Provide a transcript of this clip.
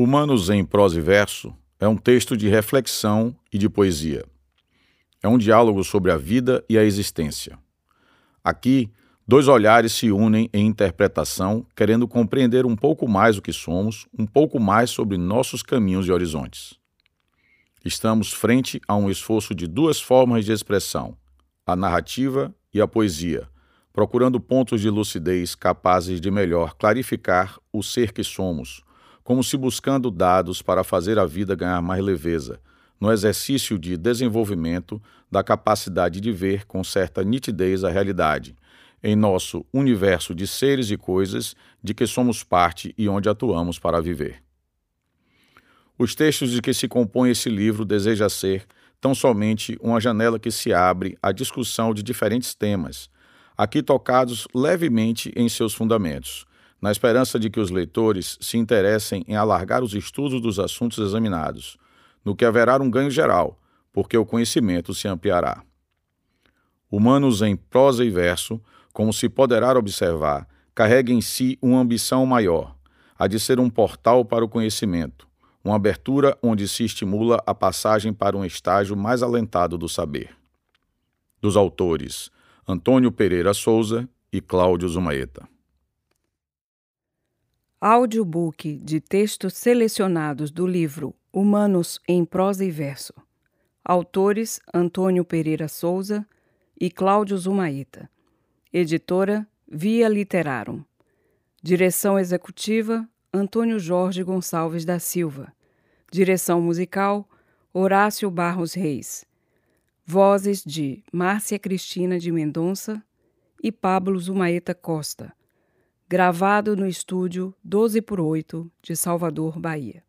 Humanos em Prosa e Verso é um texto de reflexão e de poesia. É um diálogo sobre a vida e a existência. Aqui, dois olhares se unem em interpretação, querendo compreender um pouco mais o que somos, um pouco mais sobre nossos caminhos e horizontes. Estamos frente a um esforço de duas formas de expressão, a narrativa e a poesia, procurando pontos de lucidez capazes de melhor clarificar o ser que somos como se buscando dados para fazer a vida ganhar mais leveza, no exercício de desenvolvimento da capacidade de ver com certa nitidez a realidade, em nosso universo de seres e coisas de que somos parte e onde atuamos para viver. Os textos de que se compõe esse livro deseja ser tão somente uma janela que se abre à discussão de diferentes temas, aqui tocados levemente em seus fundamentos, na esperança de que os leitores se interessem em alargar os estudos dos assuntos examinados, no que haverá um ganho geral, porque o conhecimento se ampliará. Humanos em prosa e verso, como se poderá observar, carrega em si uma ambição maior, a de ser um portal para o conhecimento, uma abertura onde se estimula a passagem para um estágio mais alentado do saber. Dos autores Antônio Pereira Souza e Cláudio Zumaeta. Audiobook de textos selecionados do livro Humanos em Prosa e Verso. Autores Antônio Pereira Souza e Cláudio Zumaíta. Editora Via Literarum. Direção executiva Antônio Jorge Gonçalves da Silva. Direção musical Horácio Barros Reis. Vozes de Márcia Cristina de Mendonça e Pablo Zumaeta Costa gravado no estúdio 12 por 8 de Salvador, Bahia.